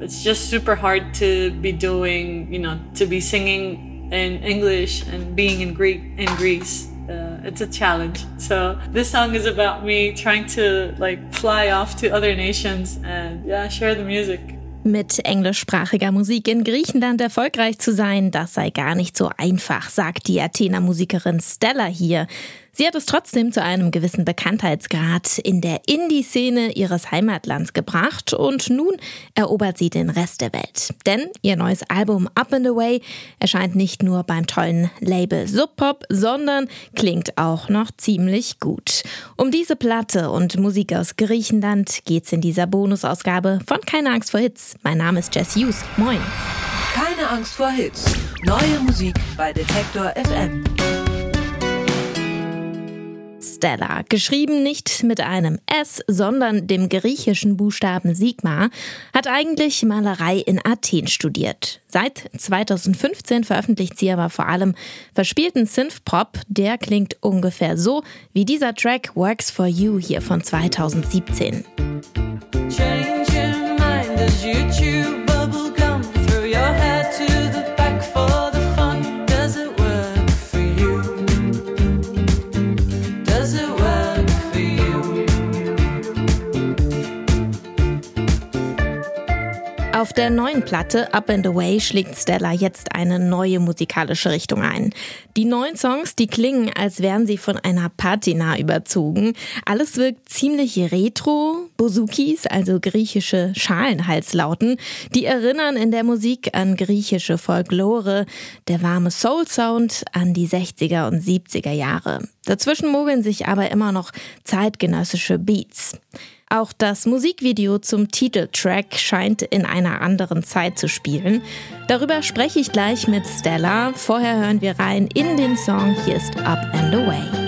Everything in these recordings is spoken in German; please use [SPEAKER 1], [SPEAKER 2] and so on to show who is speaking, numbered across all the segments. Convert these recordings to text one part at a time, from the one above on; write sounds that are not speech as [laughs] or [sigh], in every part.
[SPEAKER 1] It's just super hard to be doing, you know, to be singing in English and being in Greek in Greece. Uh, it's a challenge. So this song is about me trying to like fly off to other nations and yeah, share the music.
[SPEAKER 2] Mit englischsprachiger Musik in Griechenland erfolgreich zu sein, das sei gar nicht so einfach, sagt die Athener Musikerin Stella hier. Sie hat es trotzdem zu einem gewissen Bekanntheitsgrad in der Indie-Szene ihres Heimatlands gebracht und nun erobert sie den Rest der Welt. Denn ihr neues Album Up and Away erscheint nicht nur beim tollen Label Sub Pop, sondern klingt auch noch ziemlich gut. Um diese Platte und Musik aus Griechenland geht's in dieser Bonusausgabe von Keine Angst vor Hits. Mein Name ist Jess Hughes. Moin.
[SPEAKER 3] Keine Angst vor Hits. Neue Musik bei Detektor FM.
[SPEAKER 2] Stella, geschrieben nicht mit einem S, sondern dem griechischen Buchstaben Sigma, hat eigentlich Malerei in Athen studiert. Seit 2015 veröffentlicht sie aber vor allem verspielten Synthpop, der klingt ungefähr so wie dieser Track Works for You hier von 2017. Change der neuen Platte Up and Away schlägt Stella jetzt eine neue musikalische Richtung ein. Die neuen Songs, die klingen, als wären sie von einer Patina überzogen. Alles wirkt ziemlich retro. Bozukis, also griechische Schalenhalslauten, die erinnern in der Musik an griechische Folklore, der warme Soul-Sound an die 60er und 70er Jahre. Dazwischen mogeln sich aber immer noch zeitgenössische Beats. Auch das Musikvideo zum Titeltrack scheint in einer anderen Zeit zu spielen. Darüber spreche ich gleich mit Stella. Vorher hören wir rein in den Song Hier ist Up and Away.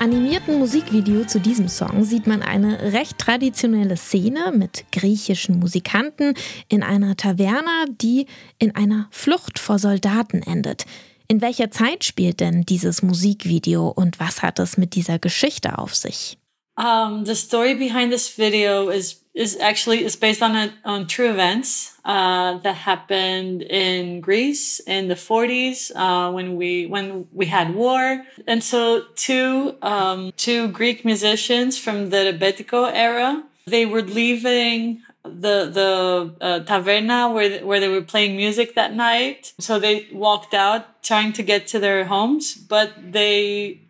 [SPEAKER 2] Animierten Musikvideo zu diesem Song sieht man eine recht traditionelle Szene mit griechischen Musikanten in einer Taverne, die in einer Flucht vor Soldaten endet. In welcher Zeit spielt denn dieses Musikvideo und was hat es mit dieser Geschichte auf sich?
[SPEAKER 1] Um, the story behind this video is is actually is based on a, on true events uh, that happened in Greece in the 40s uh, when we when we had war, and so two um, two Greek musicians from the Rebetiko era they were leaving the the uh, taverna where where they were playing music that night. So they walked out trying to get to their homes, but they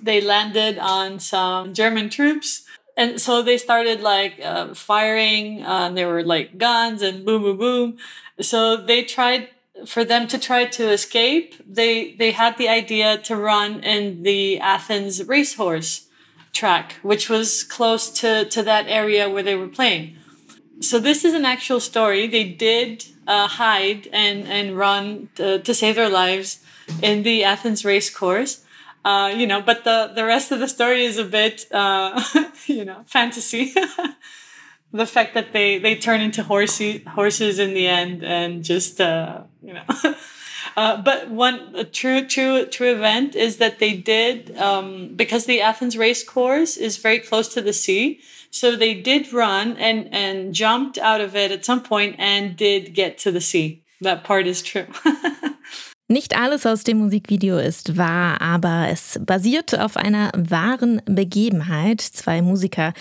[SPEAKER 1] they landed on some German troops. And so they started like uh, firing. Uh, there were like guns and boom, boom, boom. So they tried for them to try to escape. They they had the idea to run in the Athens racehorse track, which was close to to that area where they were playing. So this is an actual story. They did uh, hide and and run to, to save their lives in the Athens race course. Uh, you know, but the the rest of the story is a bit, uh, [laughs] you know, fantasy. [laughs] the fact that they they turn into horsey horses in the end and just uh, you know. [laughs] Uh, but one a true true true event is that they did um, because the Athens race course is very close to the sea. So they did run and and jumped out of it at some point and did get to the sea. That part is true.
[SPEAKER 2] Nicht alles aus dem Musikvideo ist wahr, aber es basiert auf einer wahren Begebenheit. Zwei Musiker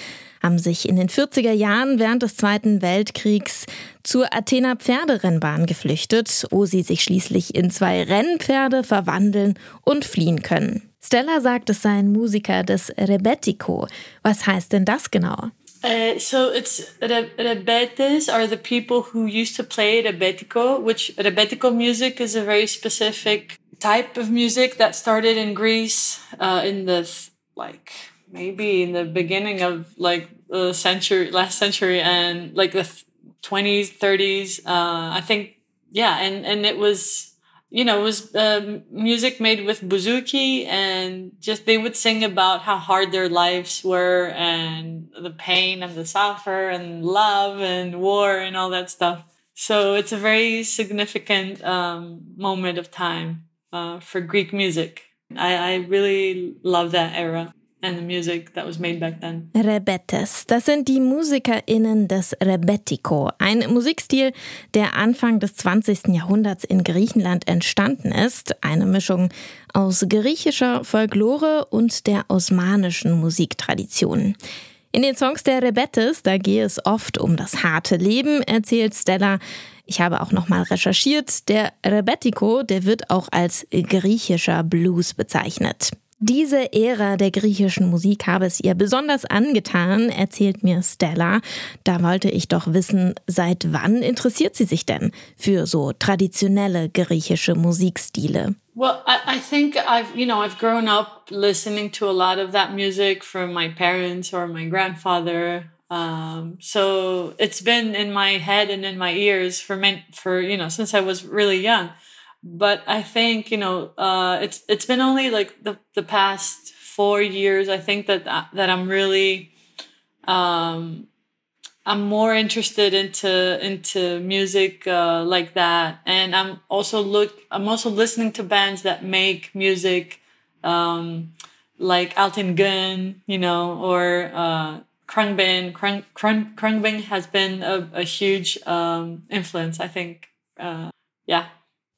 [SPEAKER 2] haben sich in den 40er Jahren während des Zweiten Weltkriegs zur Athener Pferderennbahn geflüchtet, wo sie sich schließlich in zwei Rennpferde verwandeln und fliehen können. Stella sagt, es seien Musiker des Rebetiko. Was heißt denn das genau?
[SPEAKER 1] Uh, so it's rebetes are the people who used to play rebetiko, which rebetiko music is a very specific type of music that started in Greece uh, in the like maybe in the beginning of like the century last century and like the 20s 30s uh, i think yeah and and it was you know it was uh, music made with bouzouki and just they would sing about how hard their lives were and the pain and the suffer and love and war and all that stuff. So it's a very significant um, moment of time uh, for greek music. I, I really love that era and the music that was made back then.
[SPEAKER 2] Rebetes, das sind die MusikerInnen des Rebetiko, ein Musikstil, der Anfang des 20. Jahrhunderts in Griechenland entstanden ist. Eine Mischung aus griechischer Folklore und der osmanischen Musiktradition. In den Songs der Rebetes, da gehe es oft um das harte Leben, erzählt Stella. Ich habe auch nochmal recherchiert. Der Rebetiko, der wird auch als griechischer Blues bezeichnet. Diese Ära der griechischen Musik habe es ihr besonders angetan, erzählt mir Stella. Da wollte ich doch wissen, seit wann interessiert sie sich denn für so traditionelle griechische Musikstile?
[SPEAKER 1] Well, I, I think I've, you know, I've grown up listening to a lot of that music from my parents or my grandfather. Um, so it's been in my head and in my ears for, for, you know, since I was really young. But I think you know uh, it's it's been only like the the past four years. I think that that I'm really um, I'm more interested into into music uh, like that, and I'm also look I'm also listening to bands that make music um, like Alton Gun, you know, or uh, Krungbin. Krung, Krung, Krungbin has been a, a huge um, influence. I think, uh, yeah.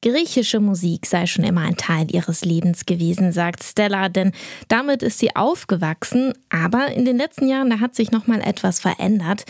[SPEAKER 2] Griechische Musik sei schon immer ein Teil ihres Lebens gewesen, sagt Stella, denn damit ist sie aufgewachsen. Aber in den letzten Jahren, da hat sich noch mal etwas verändert,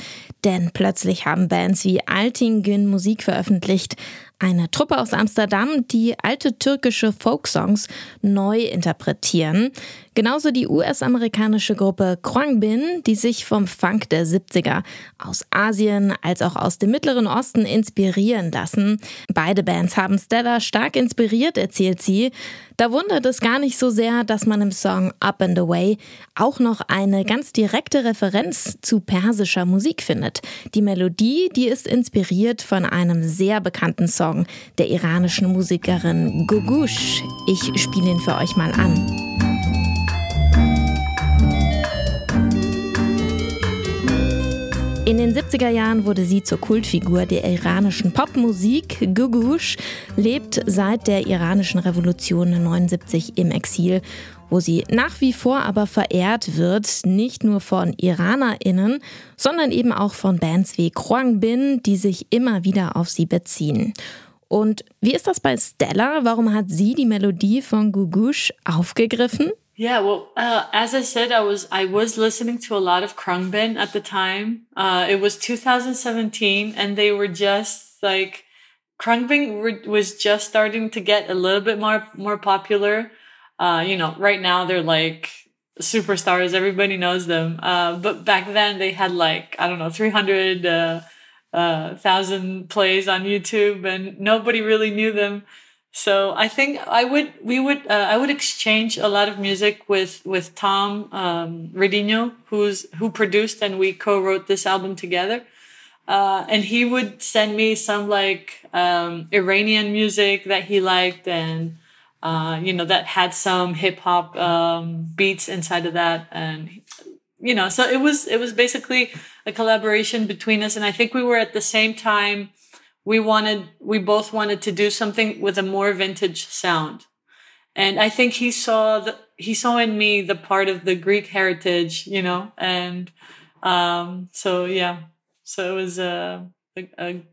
[SPEAKER 2] denn plötzlich haben Bands wie Altingen Musik veröffentlicht, eine Truppe aus Amsterdam, die alte türkische Folksongs neu interpretieren. Genauso die US-amerikanische Gruppe Khruangbin, die sich vom Funk der 70er aus Asien als auch aus dem Mittleren Osten inspirieren lassen. Beide Bands haben Stella stark inspiriert, erzählt sie. Da wundert es gar nicht so sehr, dass man im Song Up and Away auch noch eine ganz direkte Referenz zu persischer Musik findet. Die Melodie, die ist inspiriert von einem sehr bekannten Song der iranischen Musikerin Gugush. Ich spiele ihn für euch mal an. In den 70er Jahren wurde sie zur Kultfigur der iranischen Popmusik. Gugush lebt seit der iranischen Revolution 79 im Exil, wo sie nach wie vor aber verehrt wird, nicht nur von IranerInnen, sondern eben auch von Bands wie Bin, die sich immer wieder auf sie beziehen. Und wie ist das bei Stella? Warum hat sie die Melodie von Gugush aufgegriffen?
[SPEAKER 1] Yeah, well, uh, as I said, I was I was listening to a lot of Krungbin at the time. Uh, it was 2017, and they were just like Krungbin was just starting to get a little bit more more popular. Uh, you know, right now they're like superstars; everybody knows them. Uh, but back then they had like I don't know, 300 uh, thousand plays on YouTube, and nobody really knew them. So I think I would we would uh, I would exchange a lot of music with with Tom um, Redino, who's who produced and we co-wrote this album together. Uh, and he would send me some like um, Iranian music that he liked, and uh, you know that had some hip hop um, beats inside of that, and you know, so it was it was basically a collaboration between us, and I think we were at the same time we wanted we both wanted to do something with a more vintage sound. And i think he saw the he saw in me the part of the greek heritage you know and um so yeah. So it was a a, a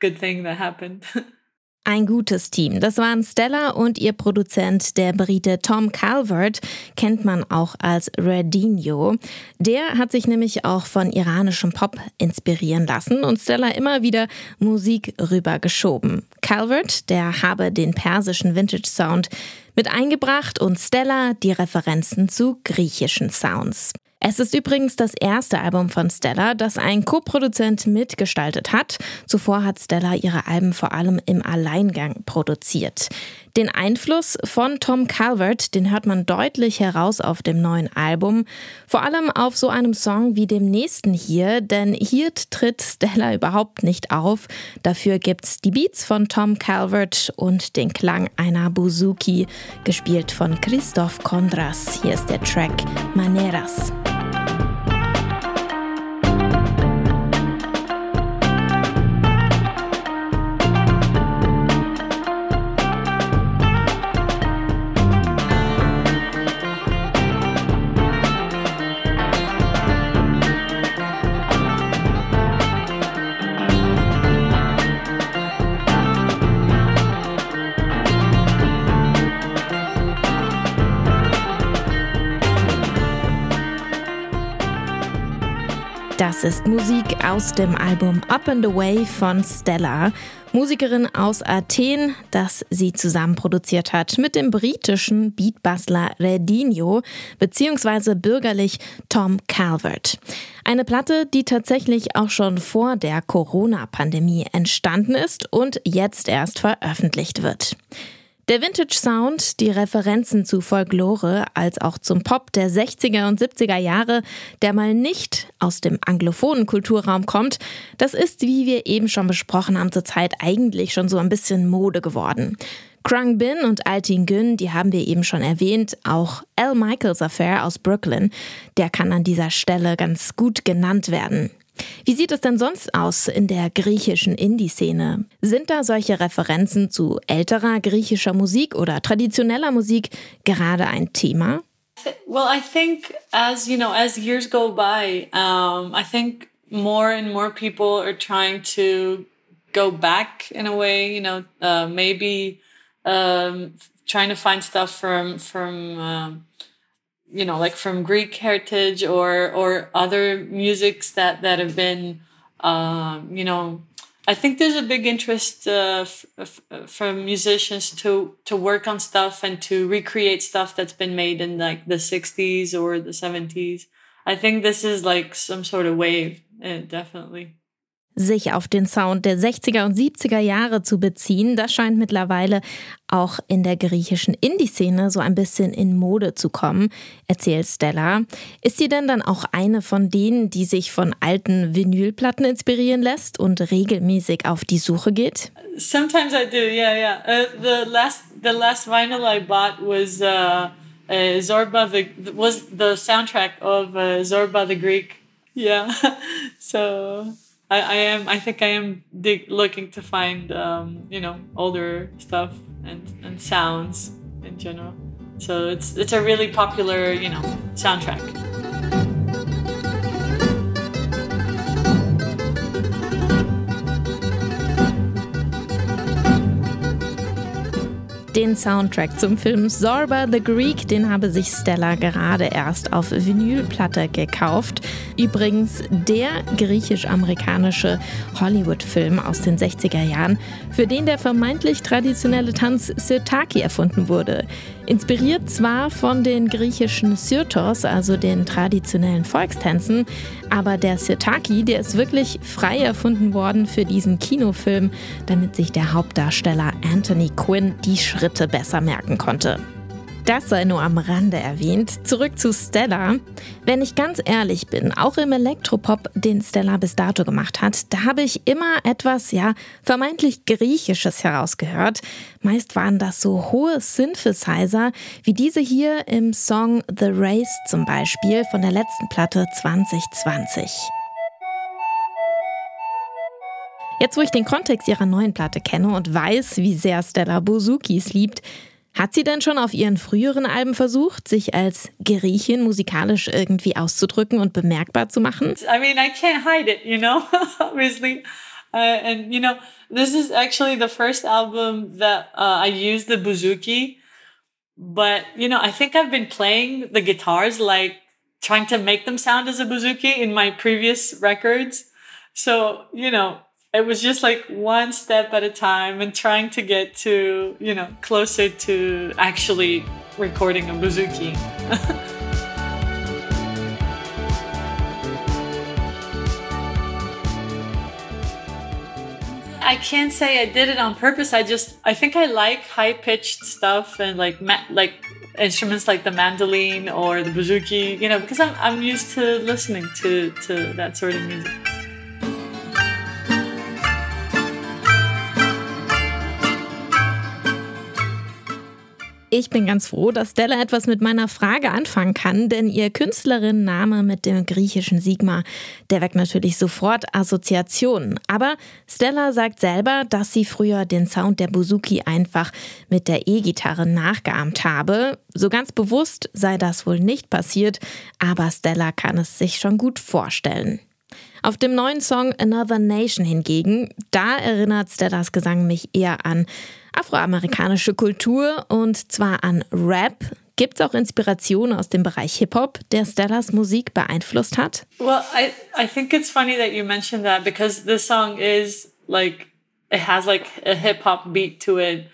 [SPEAKER 1] good thing that happened [laughs]
[SPEAKER 2] Ein gutes Team. Das waren Stella und ihr Produzent, der Brite Tom Calvert, kennt man auch als Redinho. Der hat sich nämlich auch von iranischem Pop inspirieren lassen und Stella immer wieder Musik rübergeschoben. Calvert, der habe den persischen Vintage-Sound mit eingebracht und Stella die Referenzen zu griechischen Sounds. Es ist übrigens das erste Album von Stella, das ein Co-Produzent mitgestaltet hat. Zuvor hat Stella ihre Alben vor allem im Alleingang produziert. Den Einfluss von Tom Calvert, den hört man deutlich heraus auf dem neuen Album. Vor allem auf so einem Song wie dem nächsten hier, denn hier tritt Stella überhaupt nicht auf. Dafür gibt's die Beats von Tom Calvert und den Klang einer Buzuki, gespielt von Christoph Kondras. Hier ist der Track Maneras. Das ist Musik aus dem Album Up and Away von Stella. Musikerin aus Athen, das sie zusammen produziert hat mit dem britischen Beatbustler Redinho beziehungsweise bürgerlich Tom Calvert. Eine Platte, die tatsächlich auch schon vor der Corona-Pandemie entstanden ist und jetzt erst veröffentlicht wird. Der Vintage Sound, die Referenzen zu Folklore als auch zum Pop der 60er und 70er Jahre, der mal nicht aus dem anglophonen Kulturraum kommt, das ist, wie wir eben schon besprochen haben, zurzeit eigentlich schon so ein bisschen Mode geworden. Krung Bin und Altin Gün, die haben wir eben schon erwähnt, auch Al Michaels Affair aus Brooklyn, der kann an dieser Stelle ganz gut genannt werden. Wie sieht es denn sonst aus in der griechischen Indie-Szene? Sind da solche Referenzen zu älterer griechischer Musik oder traditioneller Musik gerade ein Thema?
[SPEAKER 1] Well, I think as you know, as years go by, um, I think more and more people are trying to go back in a way. You know, uh, maybe um, trying to find stuff from from. Um, you know, like from Greek heritage or or other musics that that have been, um, you know, I think there's a big interest uh, from musicians to to work on stuff and to recreate stuff that's been made in like the '60s or the '70s. I think this is like some sort of wave, uh, definitely.
[SPEAKER 2] Sich auf den Sound der 60er und 70er Jahre zu beziehen, das scheint mittlerweile auch in der griechischen Indie-Szene so ein bisschen in Mode zu kommen, erzählt Stella. Ist sie denn dann auch eine von denen, die sich von alten Vinylplatten inspirieren lässt und regelmäßig auf die Suche geht?
[SPEAKER 1] Sometimes I do, yeah, yeah. Uh, the last the last vinyl I bought was uh, uh, Zorba the was the soundtrack of uh, Zorba the Greek. Yeah, [laughs] so I, I am I think I am dig- looking to find um, you know older stuff and, and sounds in general. So it's it's a really popular you know soundtrack.
[SPEAKER 2] Den Soundtrack zum Film Zorba the Greek, den habe sich Stella gerade erst auf Vinylplatte gekauft. Übrigens der griechisch-amerikanische Hollywood-Film aus den 60er Jahren, für den der vermeintlich traditionelle Tanz Sirtaki erfunden wurde. Inspiriert zwar von den griechischen Syrtos, also den traditionellen Volkstänzen, aber der Sirtaki, der ist wirklich frei erfunden worden für diesen Kinofilm, damit sich der Hauptdarsteller Anthony Quinn die Schritte besser merken konnte. Das sei nur am Rande erwähnt. Zurück zu Stella. Wenn ich ganz ehrlich bin, auch im Elektropop, den Stella bis dato gemacht hat, da habe ich immer etwas, ja, vermeintlich Griechisches herausgehört. Meist waren das so hohe Synthesizer, wie diese hier im Song The Race zum Beispiel von der letzten Platte 2020. Jetzt, wo ich den Kontext ihrer neuen Platte kenne und weiß, wie sehr Stella Bozukis liebt, hat sie denn schon auf ihren früheren Alben versucht, sich als Griechin musikalisch irgendwie auszudrücken und bemerkbar zu machen?
[SPEAKER 1] I mean, I can't hide it, you know, [laughs] obviously. Uh, and you know, this is actually the first album that uh, I used the bouzouki. But you know, I think I've been playing the guitars like trying to make them sound as a bouzouki in my previous records. So you know, it was just like one step at a time and trying to get to, you know, closer to actually recording a bouzouki. [laughs] I can't say I did it on purpose. I just I think I like high pitched stuff and like like instruments like the mandolin or the bouzouki, you know, because I'm I'm used to listening to to that sort of music.
[SPEAKER 2] Ich bin ganz froh, dass Stella etwas mit meiner Frage anfangen kann, denn ihr Künstlerinnenname mit dem griechischen Sigma, der weckt natürlich sofort Assoziationen. Aber Stella sagt selber, dass sie früher den Sound der Bouzouki einfach mit der E-Gitarre nachgeahmt habe. So ganz bewusst sei das wohl nicht passiert, aber Stella kann es sich schon gut vorstellen. Auf dem neuen Song Another Nation hingegen, da erinnert Stellas Gesang mich eher an afroamerikanische Kultur und zwar an Rap. Gibt es auch Inspirationen aus dem Bereich Hip-Hop, der Stellas Musik beeinflusst hat?
[SPEAKER 1] Well, I, I think it's funny that you mentioned that because this song is like, it has like a hip-hop beat to it.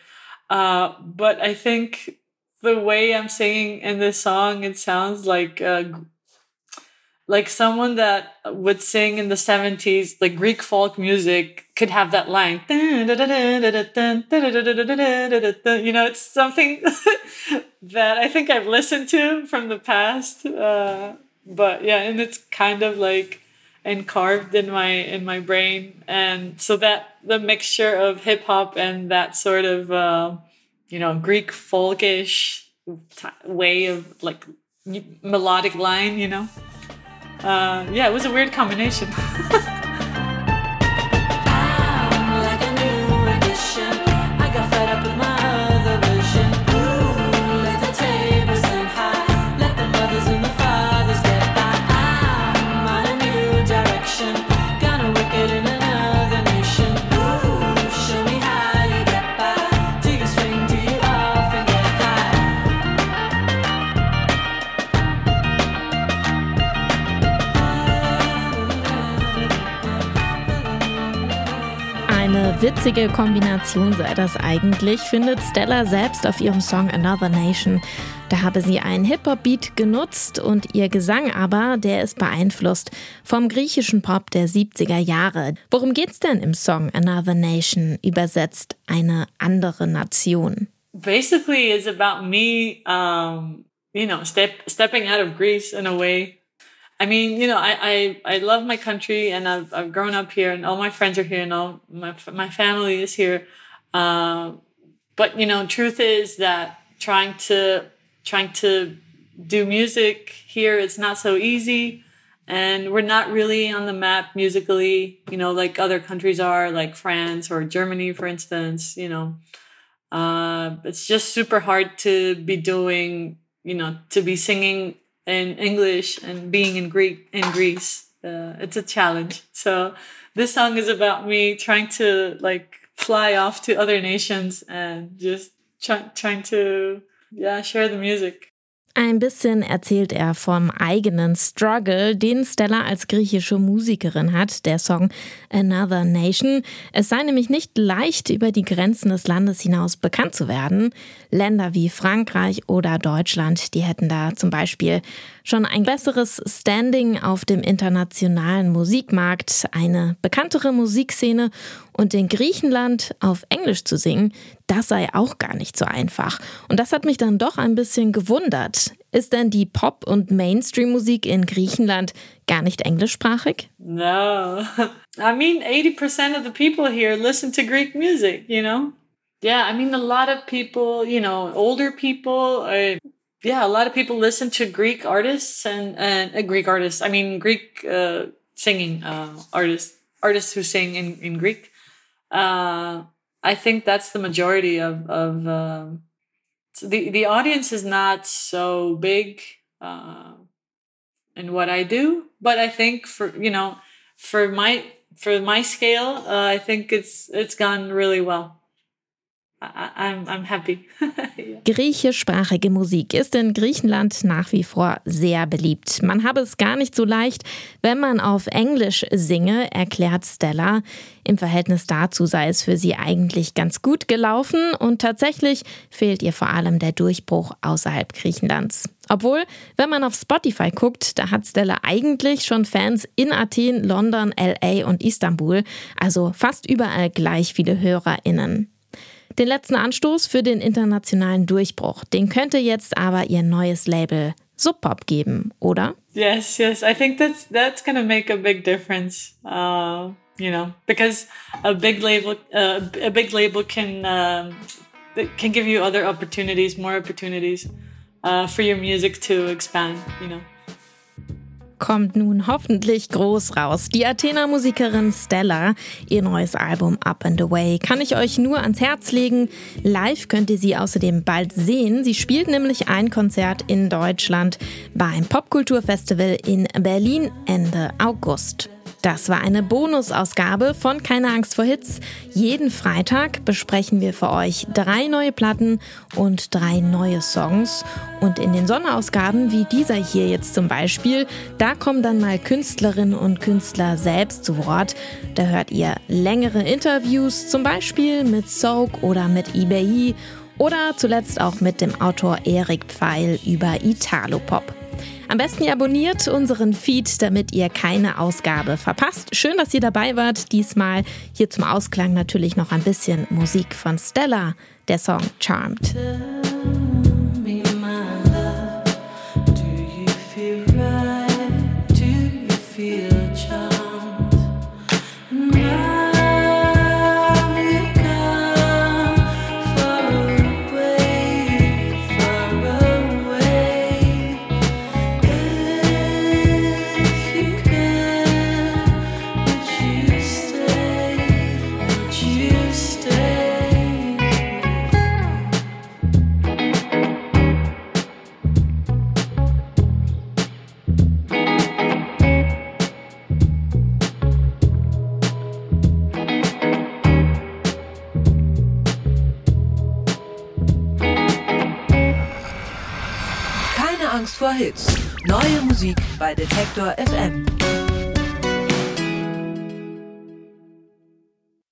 [SPEAKER 1] Uh, but I think the way I'm singing in this song, it sounds like uh, like someone that would sing in the 70s like greek folk music could have that line you know it's something that i think i've listened to from the past uh, but yeah and it's kind of like and carved in my in my brain and so that the mixture of hip hop and that sort of uh, you know greek folkish way of like melodic line you know uh, yeah, it was a weird combination.
[SPEAKER 2] Witzige Kombination sei das eigentlich, findet Stella selbst auf ihrem Song Another Nation. Da habe sie einen Hip-Hop-Beat genutzt und ihr Gesang aber, der ist beeinflusst vom griechischen Pop der 70er Jahre. Worum geht's denn im Song Another Nation, übersetzt eine andere Nation?
[SPEAKER 1] Basically, it's about me, um, you know, step, stepping out of Greece in a way. I mean, you know, I, I, I love my country and I've, I've grown up here and all my friends are here and all my, my family is here. Uh, but, you know, truth is that trying to, trying to do music here, it's not so easy. And we're not really on the map musically, you know, like other countries are, like France or Germany, for instance, you know. Uh, it's just super hard to be doing, you know, to be singing in English and being in Greek in Greece. Uh, it's a challenge. So this song is about me trying to like fly off to other nations and just try, trying to yeah share the music.
[SPEAKER 2] Ein bisschen erzählt er vom eigenen Struggle, den Stella als griechische Musikerin hat, der Song Another Nation. Es sei nämlich nicht leicht, über die Grenzen des Landes hinaus bekannt zu werden. Länder wie Frankreich oder Deutschland, die hätten da zum Beispiel schon ein besseres Standing auf dem internationalen Musikmarkt, eine bekanntere Musikszene und in Griechenland auf Englisch zu singen, das sei auch gar nicht so einfach. Und das hat mich dann doch ein bisschen gewundert. Ist denn die Pop- und Mainstream-Musik in Griechenland gar nicht englischsprachig?
[SPEAKER 1] No. [laughs] I mean, 80% of the people here listen to Greek music, you know? Yeah, I mean, a lot of people, you know, older people, yeah, a lot of people listen to Greek artists and, and uh, Greek artists. I mean, Greek uh, singing uh, artists, artists who sing in, in Greek. Uh, I think that's the majority of of um, the the audience is not so big uh, in what I do, but I think for you know for my for my scale, uh, I think it's it's gone really well. I'm, I'm happy. [laughs]
[SPEAKER 2] Griechischsprachige Musik ist in Griechenland nach wie vor sehr beliebt. Man habe es gar nicht so leicht, wenn man auf Englisch singe, erklärt Stella. Im Verhältnis dazu sei es für sie eigentlich ganz gut gelaufen und tatsächlich fehlt ihr vor allem der Durchbruch außerhalb Griechenlands. Obwohl, wenn man auf Spotify guckt, da hat Stella eigentlich schon Fans in Athen, London, LA und Istanbul, also fast überall gleich viele HörerInnen. Den letzten Anstoß für den internationalen Durchbruch, den könnte jetzt aber ihr neues Label Sub Pop geben, oder?
[SPEAKER 1] Yes, yes. I think that's that's gonna make a big difference. Uh, you know, because a big label, uh, a big label can uh, can give you other opportunities, more opportunities uh, for your music to expand. You know.
[SPEAKER 2] Kommt nun hoffentlich groß raus. Die Athener Musikerin Stella, ihr neues Album Up and Away, kann ich euch nur ans Herz legen. Live könnt ihr sie außerdem bald sehen. Sie spielt nämlich ein Konzert in Deutschland beim Popkulturfestival in Berlin Ende August. Das war eine Bonusausgabe von Keine Angst vor Hits. Jeden Freitag besprechen wir für euch drei neue Platten und drei neue Songs. Und in den Sonderausgaben, wie dieser hier jetzt zum Beispiel, da kommen dann mal Künstlerinnen und Künstler selbst zu Wort. Da hört ihr längere Interviews, zum Beispiel mit Soak oder mit eBay oder zuletzt auch mit dem Autor Erik Pfeil über Italopop. Am besten ihr abonniert unseren Feed, damit ihr keine Ausgabe verpasst. Schön, dass ihr dabei wart. Diesmal hier zum Ausklang natürlich noch ein bisschen Musik von Stella, der Song Charmed.
[SPEAKER 3] Bei Detektor FM.